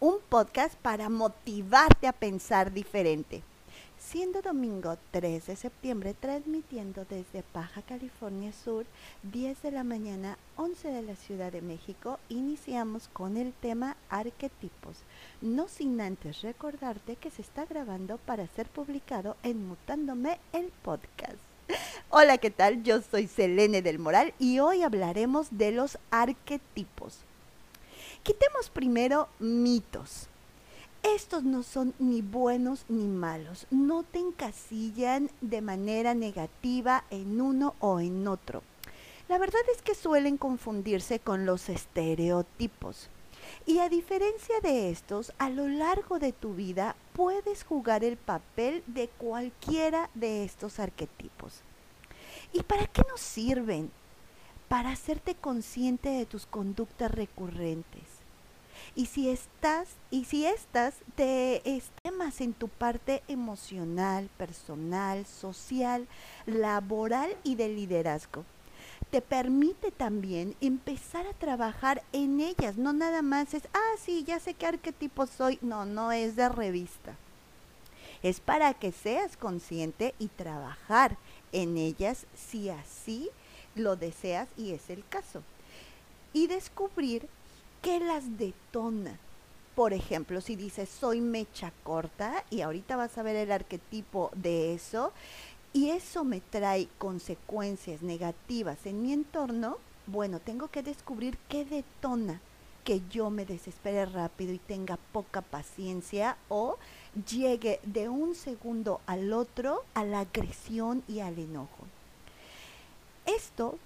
Un podcast para motivarte a pensar diferente. Siendo domingo 3 de septiembre, transmitiendo desde Baja California Sur, 10 de la mañana, 11 de la Ciudad de México, iniciamos con el tema arquetipos. No sin antes recordarte que se está grabando para ser publicado en Mutándome el podcast. Hola, ¿qué tal? Yo soy Selene del Moral y hoy hablaremos de los arquetipos. Quitemos primero mitos. Estos no son ni buenos ni malos, no te encasillan de manera negativa en uno o en otro. La verdad es que suelen confundirse con los estereotipos. Y a diferencia de estos, a lo largo de tu vida puedes jugar el papel de cualquiera de estos arquetipos. ¿Y para qué nos sirven? Para hacerte consciente de tus conductas recurrentes. Y si estás, y si estás te temas en tu parte emocional, personal, social, laboral y de liderazgo, te permite también empezar a trabajar en ellas. No nada más es, ah, sí, ya sé qué arquetipo soy. No, no es de revista. Es para que seas consciente y trabajar en ellas si así lo deseas y es el caso. Y descubrir qué las detona. Por ejemplo, si dices soy mecha corta y ahorita vas a ver el arquetipo de eso y eso me trae consecuencias negativas en mi entorno, bueno, tengo que descubrir qué detona que yo me desespere rápido y tenga poca paciencia o llegue de un segundo al otro a la agresión y al enojo. Esto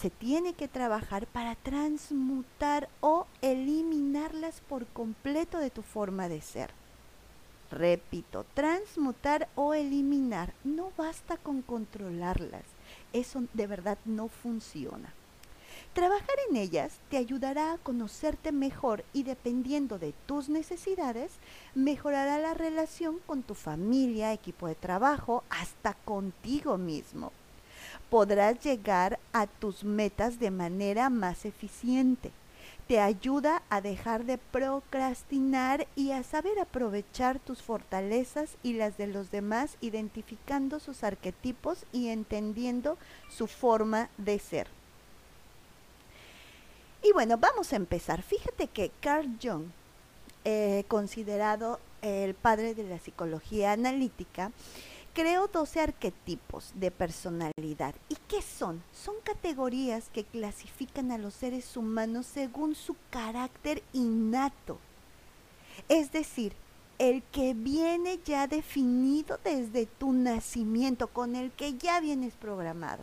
se tiene que trabajar para transmutar o eliminarlas por completo de tu forma de ser. Repito, transmutar o eliminar. No basta con controlarlas. Eso de verdad no funciona. Trabajar en ellas te ayudará a conocerte mejor y dependiendo de tus necesidades, mejorará la relación con tu familia, equipo de trabajo, hasta contigo mismo podrás llegar a tus metas de manera más eficiente. Te ayuda a dejar de procrastinar y a saber aprovechar tus fortalezas y las de los demás, identificando sus arquetipos y entendiendo su forma de ser. Y bueno, vamos a empezar. Fíjate que Carl Jung, eh, considerado el padre de la psicología analítica, Creo 12 arquetipos de personalidad. ¿Y qué son? Son categorías que clasifican a los seres humanos según su carácter innato. Es decir, el que viene ya definido desde tu nacimiento, con el que ya vienes programado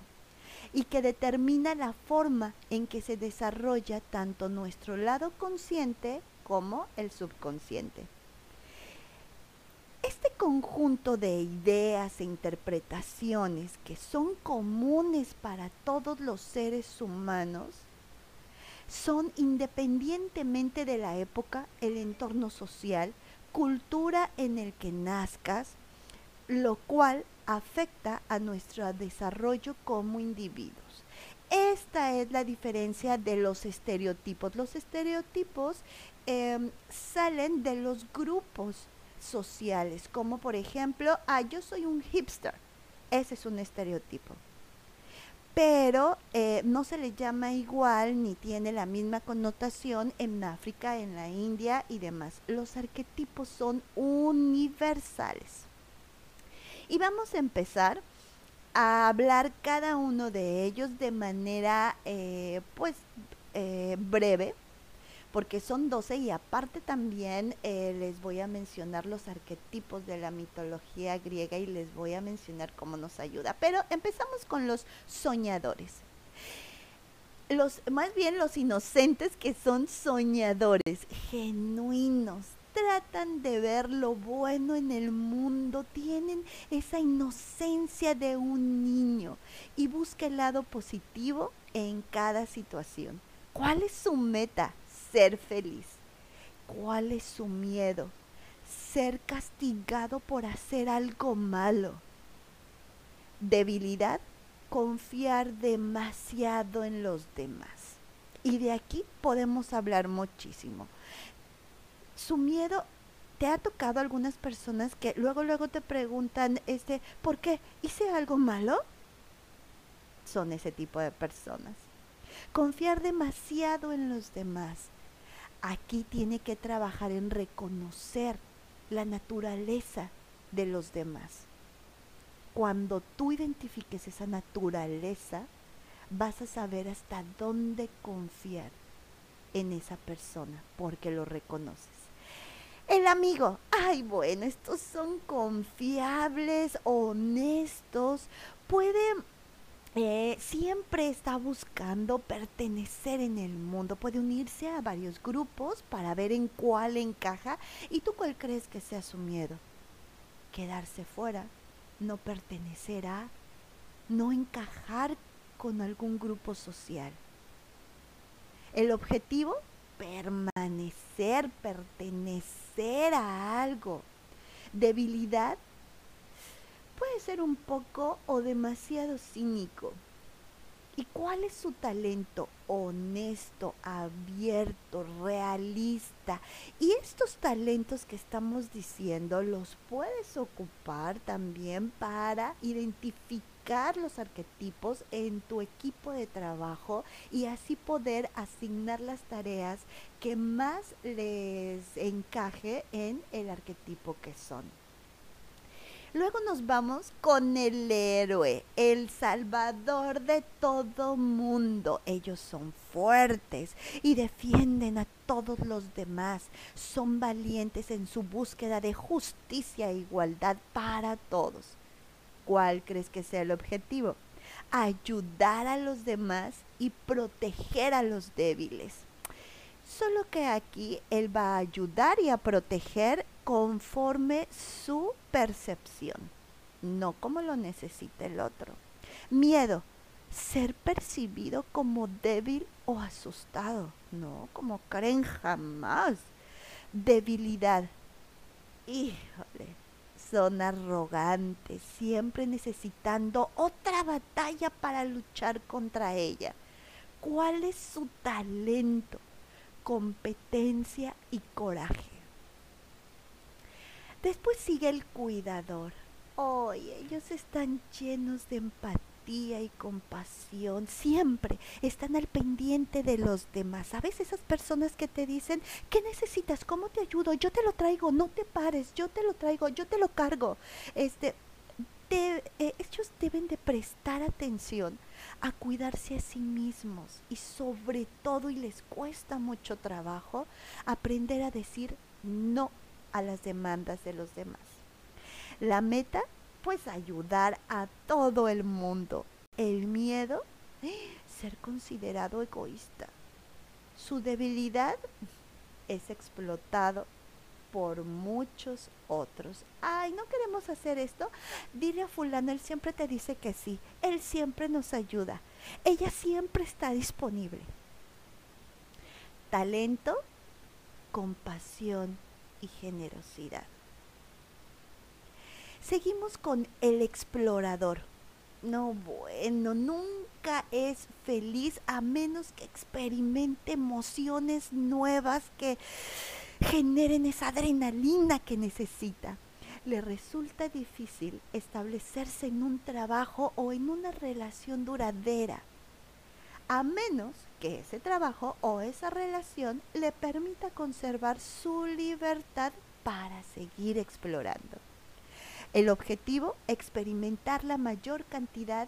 y que determina la forma en que se desarrolla tanto nuestro lado consciente como el subconsciente. Este conjunto de ideas e interpretaciones que son comunes para todos los seres humanos son independientemente de la época, el entorno social, cultura en el que nazcas, lo cual afecta a nuestro desarrollo como individuos. Esta es la diferencia de los estereotipos. Los estereotipos em, salen de los grupos sociales, como por ejemplo, ah, yo soy un hipster. Ese es un estereotipo. Pero eh, no se le llama igual ni tiene la misma connotación en África, en la India y demás. Los arquetipos son universales. Y vamos a empezar a hablar cada uno de ellos de manera eh, pues eh, breve porque son 12 y aparte también eh, les voy a mencionar los arquetipos de la mitología griega y les voy a mencionar cómo nos ayuda. Pero empezamos con los soñadores. Los, más bien los inocentes que son soñadores, genuinos, tratan de ver lo bueno en el mundo, tienen esa inocencia de un niño y busca el lado positivo en cada situación. ¿Cuál es su meta? Ser feliz. ¿Cuál es su miedo? Ser castigado por hacer algo malo. Debilidad, confiar demasiado en los demás. Y de aquí podemos hablar muchísimo. Su miedo ¿Te ha tocado algunas personas que luego luego te preguntan este, ¿por qué? ¿Hice algo malo? Son ese tipo de personas. Confiar demasiado en los demás. Aquí tiene que trabajar en reconocer la naturaleza de los demás. Cuando tú identifiques esa naturaleza, vas a saber hasta dónde confiar en esa persona porque lo reconoces. El amigo, ay bueno, estos son confiables, honestos, puede, eh, siempre está buscando pertenecer en el mundo, puede unirse a varios grupos para ver en cuál encaja. ¿Y tú cuál crees que sea su miedo? Quedarse fuera, no pertenecer a, no encajar con algún grupo social. El objetivo permanecer, pertenecer a algo. Debilidad puede ser un poco o demasiado cínico. ¿Y cuál es su talento? Honesto, abierto, realista. Y estos talentos que estamos diciendo los puedes ocupar también para identificar los arquetipos en tu equipo de trabajo y así poder asignar las tareas que más les encaje en el arquetipo que son. Luego nos vamos con el héroe, el salvador de todo mundo. Ellos son fuertes y defienden a todos los demás. Son valientes en su búsqueda de justicia e igualdad para todos. ¿Cuál crees que sea el objetivo? Ayudar a los demás y proteger a los débiles. Solo que aquí él va a ayudar y a proteger conforme su percepción, no como lo necesita el otro. Miedo, ser percibido como débil o asustado, no como creen jamás. Debilidad, híjole, son arrogantes, siempre necesitando otra batalla para luchar contra ella. ¿Cuál es su talento, competencia y coraje? Después sigue el cuidador. Hoy ellos están llenos de empatía y compasión, siempre están al pendiente de los demás. ¿Sabes? Esas personas que te dicen, ¿qué necesitas? ¿Cómo te ayudo? Yo te lo traigo, no te pares, yo te lo traigo, yo te lo cargo. Este, eh, ellos deben de prestar atención a cuidarse a sí mismos y sobre todo, y les cuesta mucho trabajo, aprender a decir no a las demandas de los demás. La meta pues ayudar a todo el mundo. El miedo, ser considerado egoísta. Su debilidad es explotado por muchos otros. Ay, no queremos hacer esto. Dile a fulano, él siempre te dice que sí. Él siempre nos ayuda. Ella siempre está disponible. Talento, compasión generosidad. Seguimos con el explorador. No, bueno, nunca es feliz a menos que experimente emociones nuevas que generen esa adrenalina que necesita. Le resulta difícil establecerse en un trabajo o en una relación duradera, a menos que ese trabajo o esa relación le permita conservar su libertad para seguir explorando. El objetivo, experimentar la mayor cantidad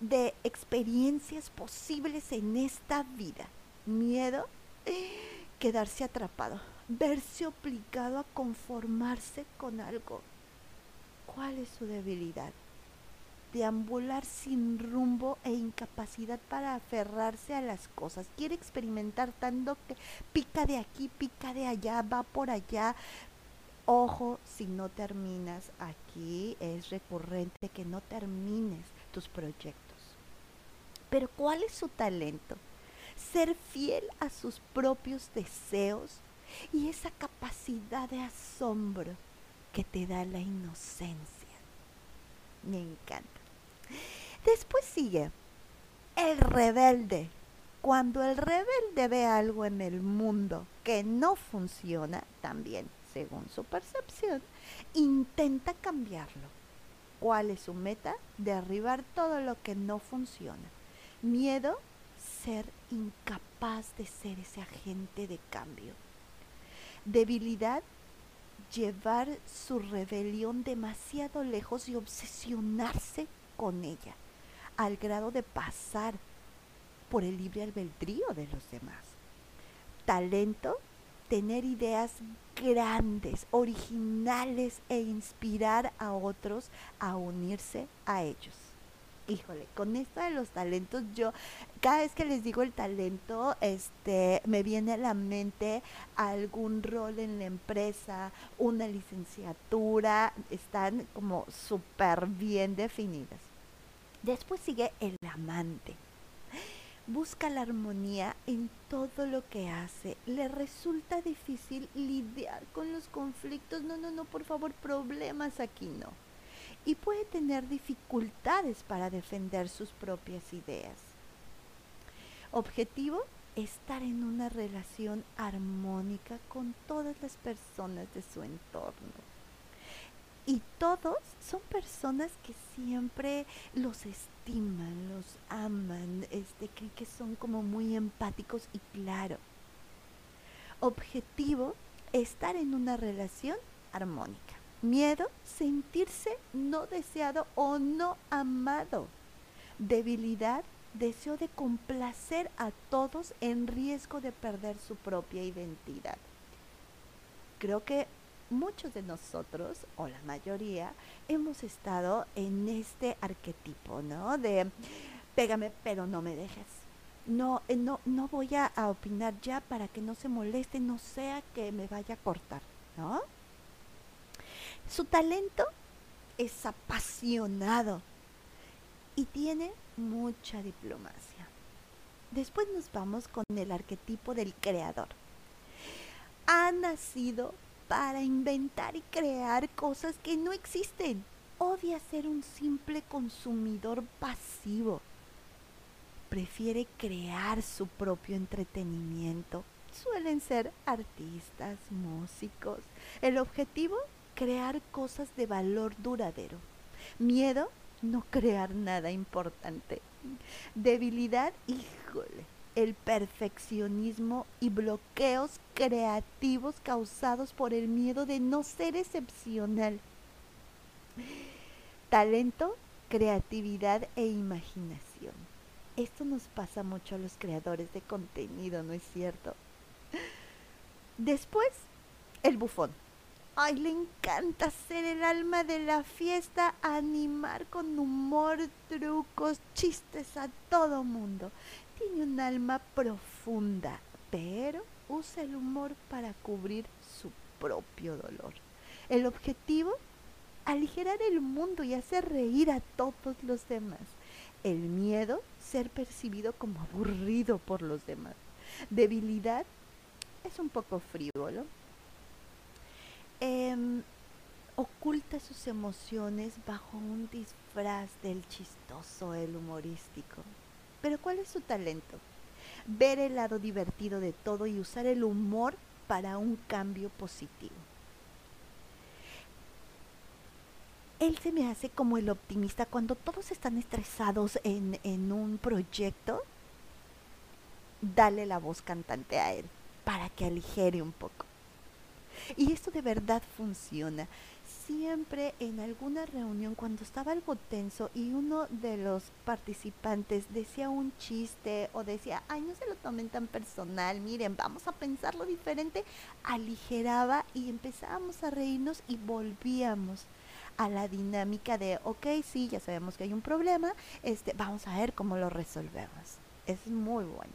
de experiencias posibles en esta vida. Miedo, quedarse atrapado, verse obligado a conformarse con algo. ¿Cuál es su debilidad? Deambular sin rumbo e incapacidad para aferrarse a las cosas. Quiere experimentar tanto que pica de aquí, pica de allá, va por allá, Ojo si no terminas aquí, es recurrente que no termines tus proyectos. Pero ¿cuál es su talento? Ser fiel a sus propios deseos y esa capacidad de asombro que te da la inocencia. Me encanta. Después sigue el rebelde. Cuando el rebelde ve algo en el mundo que no funciona, también, según su percepción, intenta cambiarlo. ¿Cuál es su meta? Derribar todo lo que no funciona. Miedo, ser incapaz de ser ese agente de cambio. Debilidad, llevar su rebelión demasiado lejos y obsesionarse con ella, al grado de pasar por el libre albedrío de los demás. Talento, tener ideas grandes, originales e inspirar a otros a unirse a ellos. Híjole, con esto de los talentos, yo cada vez que les digo el talento, este, me viene a la mente algún rol en la empresa, una licenciatura, están como súper bien definidas. Después sigue el amante busca la armonía en todo lo que hace. Le resulta difícil lidiar con los conflictos. No, no, no, por favor, problemas aquí no. Y puede tener dificultades para defender sus propias ideas. Objetivo, estar en una relación armónica con todas las personas de su entorno y todos son personas que siempre los estiman, los aman, este, creen que son como muy empáticos y claro. Objetivo, estar en una relación armónica. Miedo, sentirse no deseado o no amado. Debilidad, deseo de complacer a todos en riesgo de perder su propia identidad. Creo que muchos de nosotros, o la mayoría, hemos estado en este arquetipo, ¿no? De pégame, pero no me dejes. No, eh, no, no voy a, a opinar ya para que no se moleste, no sea que me vaya a cortar, ¿no? Su talento es apasionado y tiene mucha diplomacia. Después nos vamos con el arquetipo del creador. Ha nacido para inventar y crear cosas que no existen. Odia ser un simple consumidor pasivo. Prefiere crear su propio entretenimiento. Suelen ser artistas, músicos. El objetivo, crear cosas de valor duradero. Miedo, no crear nada importante. Debilidad, híjole, el perfeccionismo y bloqueos creativos causados por el miedo de no ser excepcional. Talento, creatividad e imaginación. Esto nos pasa mucho a los creadores de contenido, ¿no es cierto? Después, el bufón. Ay, le encanta ser el alma de la fiesta, animar con humor, trucos, chistes a todo mundo tiene un alma profunda, pero usa el humor para cubrir su propio dolor. El objetivo, aligerar el mundo y hacer reír a todos los demás. El miedo, ser percibido como aburrido por los demás. Debilidad, es un poco frívolo. Em, oculta sus emociones bajo un disfraz del chistoso, el humorístico. Pero ¿cuál es su talento? Ver el lado divertido de todo y usar el humor para un cambio positivo. Él se me hace como el optimista cuando todos están estresados en, en un proyecto. Dale la voz cantante a él para que aligere un poco. Y esto de verdad funciona siempre en alguna reunión cuando estaba algo tenso y uno de los participantes decía un chiste o decía, ay, no se lo tomen tan personal, miren, vamos a pensarlo diferente, aligeraba y empezábamos a reírnos y volvíamos a la dinámica de, ok, sí, ya sabemos que hay un problema, este, vamos a ver cómo lo resolvemos. Es muy bueno.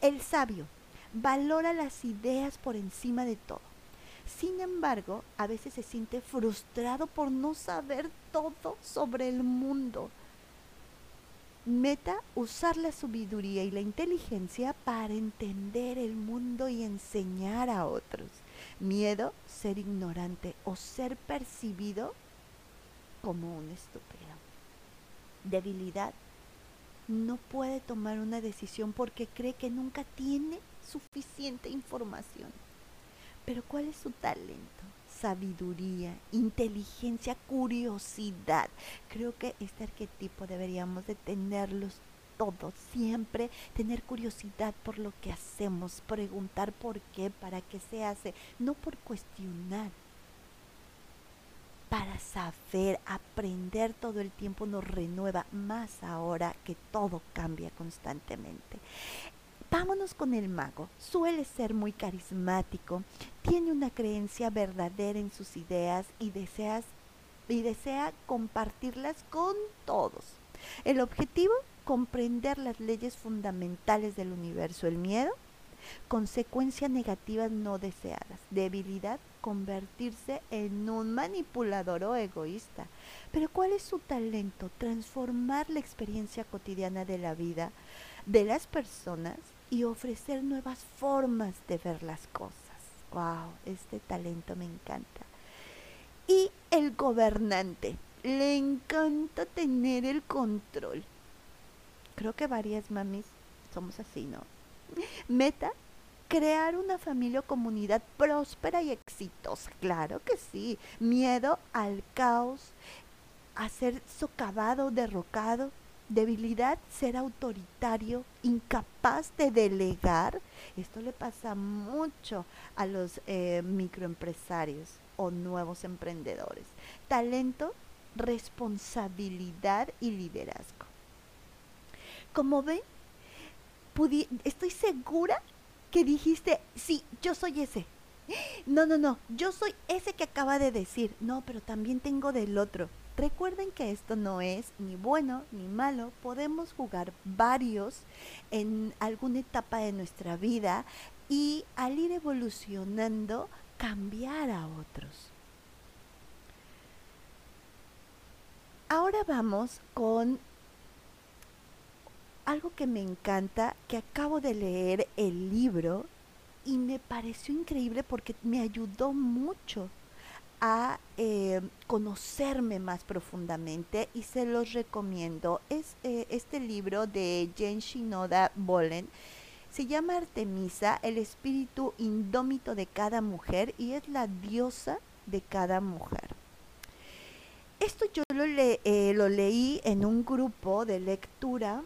El sabio valora las ideas por encima de todo sin embargo, a veces se siente frustrado por no saber todo sobre el mundo. Meta, usar la sabiduría y la inteligencia para entender el mundo y enseñar a otros. Miedo, ser ignorante o ser percibido como un estúpido. Debilidad, no puede tomar una decisión porque cree que nunca tiene suficiente información. Pero ¿cuál es su talento? Sabiduría, inteligencia, curiosidad. Creo que este arquetipo deberíamos de tenerlos todos, siempre tener curiosidad por lo que hacemos, preguntar por qué, para qué se hace, no por cuestionar, para saber, aprender todo el tiempo nos renueva, más ahora que todo cambia constantemente. Vámonos con el mago. Suele ser muy carismático, tiene una creencia verdadera en sus ideas y, deseas, y desea compartirlas con todos. El objetivo, comprender las leyes fundamentales del universo, el miedo, consecuencias negativas no deseadas, debilidad, convertirse en un manipulador o egoísta. Pero ¿cuál es su talento? Transformar la experiencia cotidiana de la vida de las personas y ofrecer nuevas formas de ver las cosas. ¡Wow! Este talento me encanta. Y el gobernante. Le encanta tener el control. Creo que varias mamis somos así, ¿no? Meta, crear una familia o comunidad próspera y exitosa. Claro que sí. Miedo al caos, a ser socavado, derrocado. Debilidad, ser autoritario, incapaz de delegar. Esto le pasa mucho a los eh, microempresarios o nuevos emprendedores. Talento, responsabilidad y liderazgo. Como ven, estoy segura que dijiste, sí, yo soy ese. No, no, no, yo soy ese que acaba de decir. No, pero también tengo del otro. Recuerden que esto no es ni bueno ni malo. Podemos jugar varios en alguna etapa de nuestra vida y al ir evolucionando cambiar a otros. Ahora vamos con algo que me encanta, que acabo de leer el libro y me pareció increíble porque me ayudó mucho a eh, conocerme más profundamente y se los recomiendo. Es eh, este libro de Jen Shinoda Bolen. Se llama Artemisa, el espíritu indómito de cada mujer y es la diosa de cada mujer. Esto yo lo, eh, lo leí en un grupo de lectura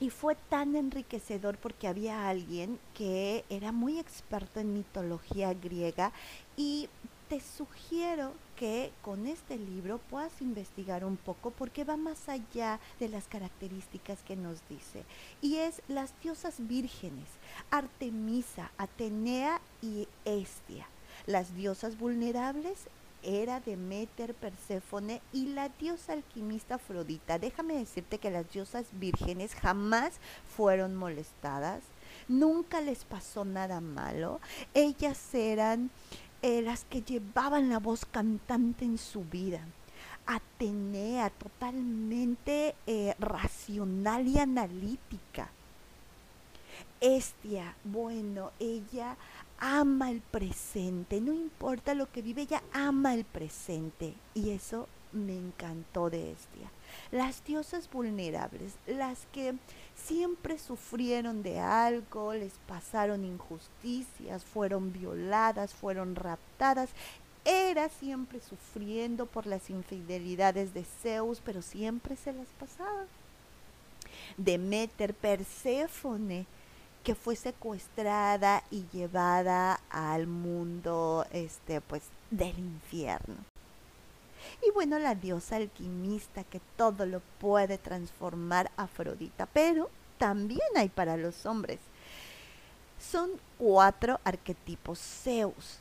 y fue tan enriquecedor porque había alguien que era muy experto en mitología griega y te sugiero que con este libro puedas investigar un poco porque va más allá de las características que nos dice. Y es las diosas vírgenes, Artemisa, Atenea y Estia. Las diosas vulnerables era Demeter, Perséfone y la diosa alquimista Afrodita. Déjame decirte que las diosas vírgenes jamás fueron molestadas, nunca les pasó nada malo. Ellas eran las que llevaban la voz cantante en su vida. Atenea, totalmente eh, racional y analítica. Estia, bueno, ella ama el presente, no importa lo que vive, ella ama el presente. Y eso me encantó de Estia. Las diosas vulnerables, las que siempre sufrieron de algo, les pasaron injusticias, fueron violadas, fueron raptadas, era siempre sufriendo por las infidelidades de Zeus, pero siempre se las pasaba. Demeter, Perséfone, que fue secuestrada y llevada al mundo este pues del infierno. Y bueno, la diosa alquimista que todo lo puede transformar Afrodita, pero también hay para los hombres. Son cuatro arquetipos. Zeus,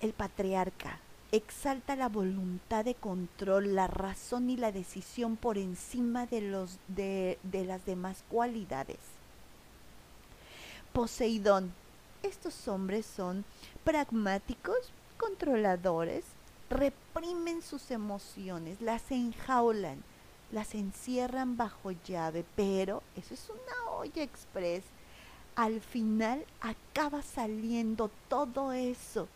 el patriarca, exalta la voluntad de control, la razón y la decisión por encima de, los, de, de las demás cualidades. Poseidón. Estos hombres son pragmáticos, controladores, reprimen sus emociones, las enjaulan, las encierran bajo llave, pero eso es una olla express. Al final acaba saliendo todo eso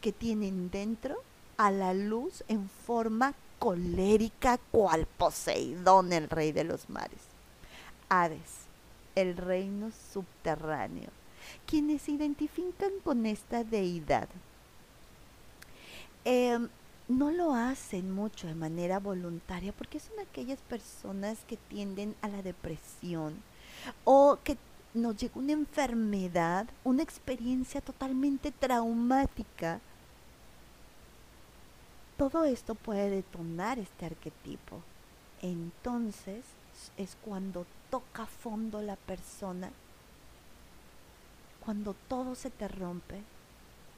que tienen dentro a la luz en forma colérica cual Poseidón, el rey de los mares. Hades, el reino subterráneo, quienes se identifican con esta deidad. Em, no lo hacen mucho de manera voluntaria porque son aquellas personas que tienden a la depresión o que nos llega una enfermedad, una experiencia totalmente traumática. Todo esto puede detonar este arquetipo. Entonces es cuando toca fondo la persona, cuando todo se te rompe.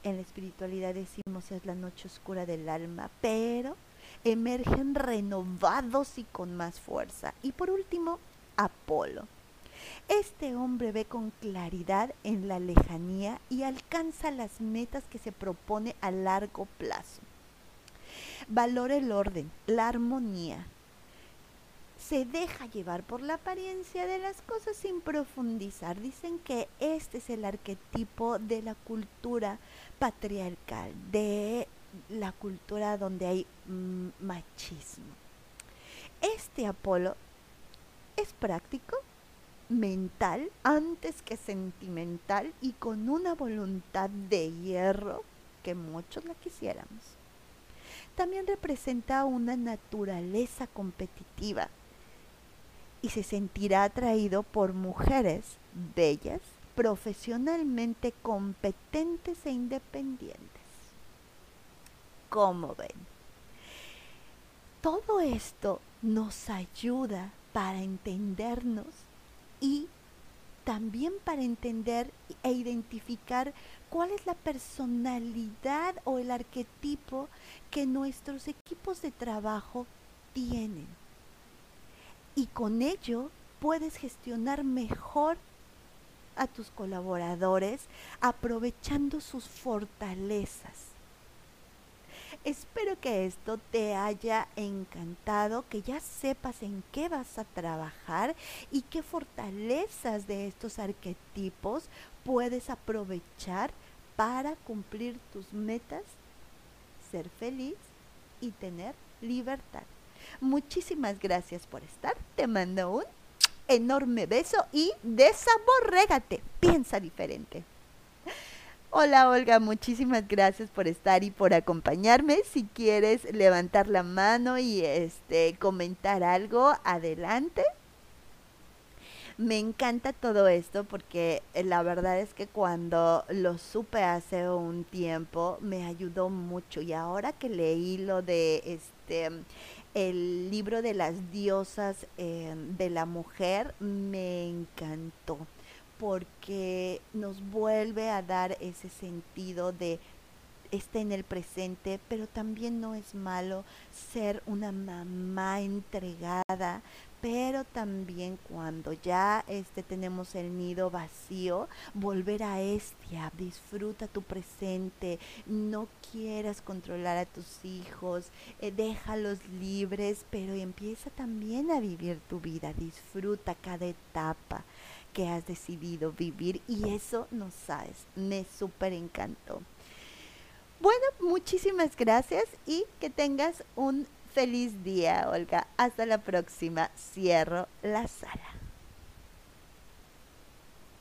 En la espiritualidad decimos es la noche oscura del alma, pero emergen renovados y con más fuerza. Y por último, Apolo. Este hombre ve con claridad en la lejanía y alcanza las metas que se propone a largo plazo. Valora el orden, la armonía, se deja llevar por la apariencia de las cosas sin profundizar. Dicen que este es el arquetipo de la cultura patriarcal, de la cultura donde hay mm, machismo. Este Apolo es práctico, mental, antes que sentimental y con una voluntad de hierro que muchos la quisiéramos. También representa una naturaleza competitiva y se sentirá atraído por mujeres bellas, profesionalmente competentes e independientes. ¿Cómo ven? Todo esto nos ayuda para entendernos y también para entender e identificar cuál es la personalidad o el arquetipo que nuestros equipos de trabajo tienen y con ello puedes gestionar mejor a tus colaboradores aprovechando sus fortalezas. Espero que esto te haya encantado, que ya sepas en qué vas a trabajar y qué fortalezas de estos arquetipos puedes aprovechar para cumplir tus metas, ser feliz y tener libertad. Muchísimas gracias por estar. Te mando un enorme beso y desaborrégate. Piensa diferente. Hola Olga, muchísimas gracias por estar y por acompañarme. Si quieres levantar la mano y este comentar algo, adelante. Me encanta todo esto porque eh, la verdad es que cuando lo supe hace un tiempo me ayudó mucho y ahora que leí lo de este el libro de las diosas eh, de la mujer me encantó porque nos vuelve a dar ese sentido de estar en el presente, pero también no es malo ser una mamá entregada, pero también cuando ya este tenemos el nido vacío, volver a este, disfruta tu presente, no quieras controlar a tus hijos, eh, déjalos libres, pero empieza también a vivir tu vida, disfruta cada etapa que has decidido vivir y eso no sabes, me súper encantó. Bueno, muchísimas gracias y que tengas un feliz día, Olga. Hasta la próxima. Cierro la sala.